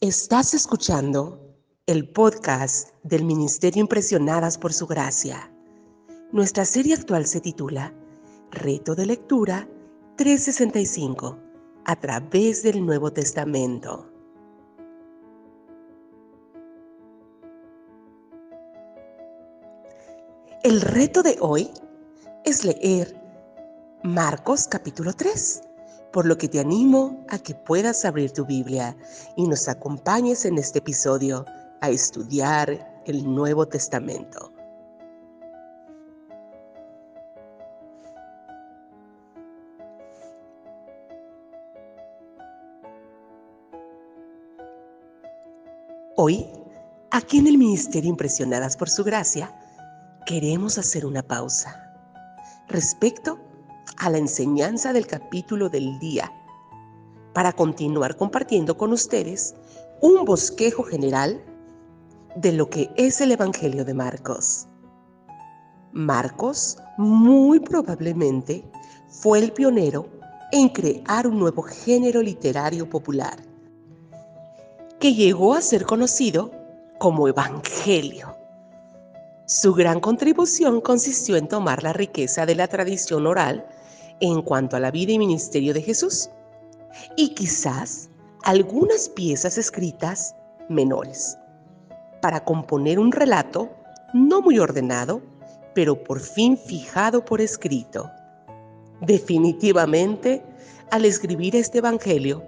Estás escuchando el podcast del Ministerio Impresionadas por Su Gracia. Nuestra serie actual se titula Reto de Lectura 365 a través del Nuevo Testamento. El reto de hoy es leer Marcos capítulo 3 por lo que te animo a que puedas abrir tu Biblia y nos acompañes en este episodio a estudiar el Nuevo Testamento. Hoy, aquí en el Ministerio Impresionadas por Su Gracia, queremos hacer una pausa respecto a la enseñanza del capítulo del día para continuar compartiendo con ustedes un bosquejo general de lo que es el Evangelio de Marcos. Marcos muy probablemente fue el pionero en crear un nuevo género literario popular que llegó a ser conocido como Evangelio. Su gran contribución consistió en tomar la riqueza de la tradición oral en cuanto a la vida y ministerio de Jesús y quizás algunas piezas escritas menores para componer un relato no muy ordenado, pero por fin fijado por escrito. Definitivamente, al escribir este Evangelio,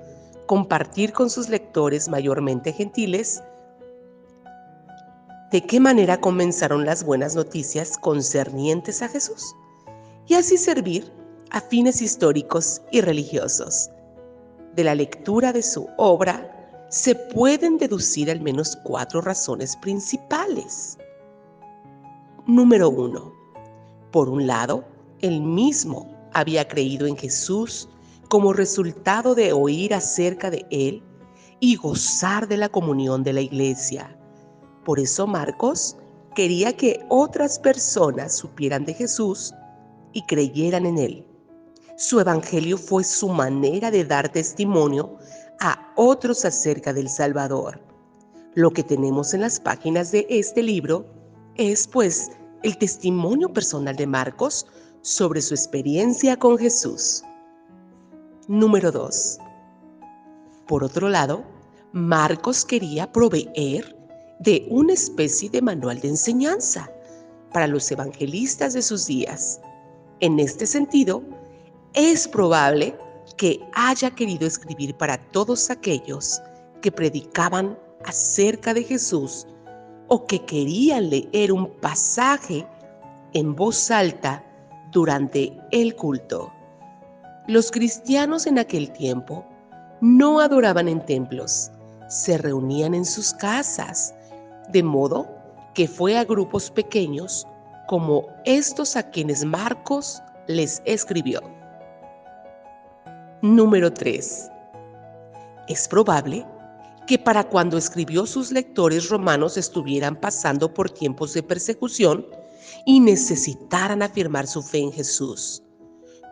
compartir con sus lectores mayormente gentiles de qué manera comenzaron las buenas noticias concernientes a Jesús y así servir a fines históricos y religiosos. De la lectura de su obra se pueden deducir al menos cuatro razones principales. Número uno. Por un lado, él mismo había creído en Jesús como resultado de oír acerca de él y gozar de la comunión de la iglesia. Por eso Marcos quería que otras personas supieran de Jesús y creyeran en él. Su evangelio fue su manera de dar testimonio a otros acerca del Salvador. Lo que tenemos en las páginas de este libro es pues el testimonio personal de Marcos sobre su experiencia con Jesús. Número 2. Por otro lado, Marcos quería proveer de una especie de manual de enseñanza para los evangelistas de sus días. En este sentido, es probable que haya querido escribir para todos aquellos que predicaban acerca de Jesús o que querían leer un pasaje en voz alta durante el culto. Los cristianos en aquel tiempo no adoraban en templos, se reunían en sus casas, de modo que fue a grupos pequeños como estos a quienes Marcos les escribió. Número 3. Es probable que para cuando escribió sus lectores romanos estuvieran pasando por tiempos de persecución y necesitaran afirmar su fe en Jesús,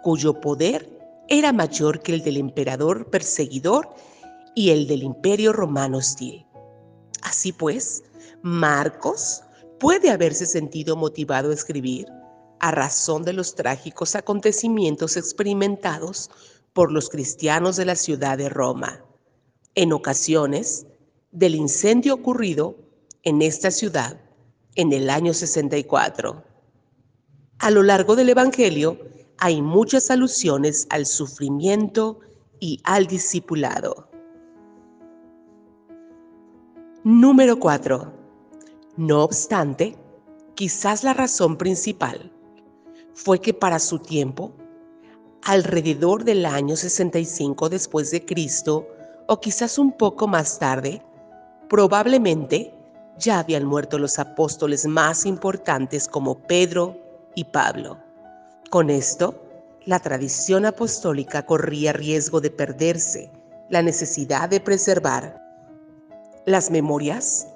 cuyo poder era mayor que el del emperador perseguidor y el del imperio romano hostil. Así pues, Marcos puede haberse sentido motivado a escribir a razón de los trágicos acontecimientos experimentados por los cristianos de la ciudad de Roma. En ocasiones, del incendio ocurrido en esta ciudad en el año 64. A lo largo del Evangelio hay muchas alusiones al sufrimiento y al discipulado. Número 4. No obstante, quizás la razón principal fue que para su tiempo alrededor del año 65 después de Cristo o quizás un poco más tarde, probablemente ya habían muerto los apóstoles más importantes como Pedro y Pablo. Con esto, la tradición apostólica corría riesgo de perderse, la necesidad de preservar las memorias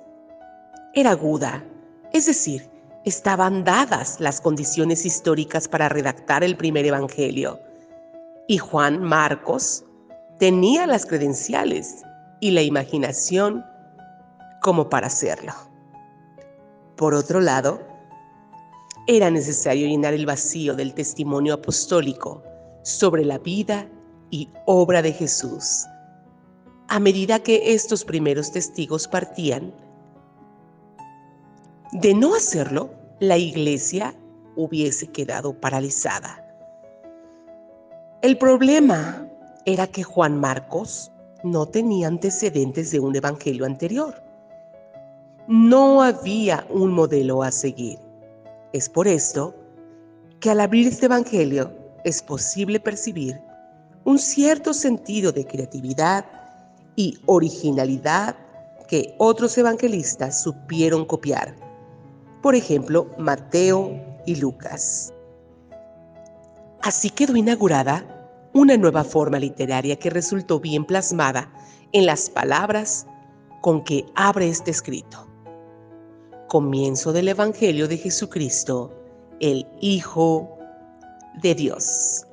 era aguda, es decir, estaban dadas las condiciones históricas para redactar el primer Evangelio y Juan Marcos tenía las credenciales, y la imaginación como para hacerlo. Por otro lado, era necesario llenar el vacío del testimonio apostólico sobre la vida y obra de Jesús. A medida que estos primeros testigos partían, de no hacerlo, la iglesia hubiese quedado paralizada. El problema era que Juan Marcos no tenía antecedentes de un evangelio anterior. No había un modelo a seguir. Es por esto que al abrir este evangelio es posible percibir un cierto sentido de creatividad y originalidad que otros evangelistas supieron copiar. Por ejemplo, Mateo y Lucas. Así quedó inaugurada una nueva forma literaria que resultó bien plasmada en las palabras con que abre este escrito. Comienzo del Evangelio de Jesucristo, el Hijo de Dios.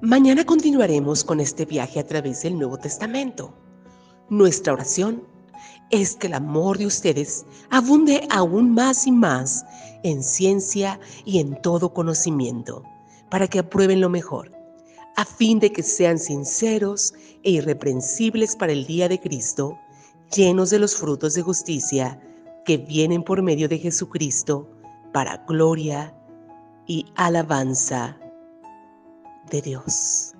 Mañana continuaremos con este viaje a través del Nuevo Testamento. Nuestra oración es que el amor de ustedes abunde aún más y más en ciencia y en todo conocimiento, para que aprueben lo mejor, a fin de que sean sinceros e irreprensibles para el día de Cristo, llenos de los frutos de justicia que vienen por medio de Jesucristo, para gloria y alabanza de Dios.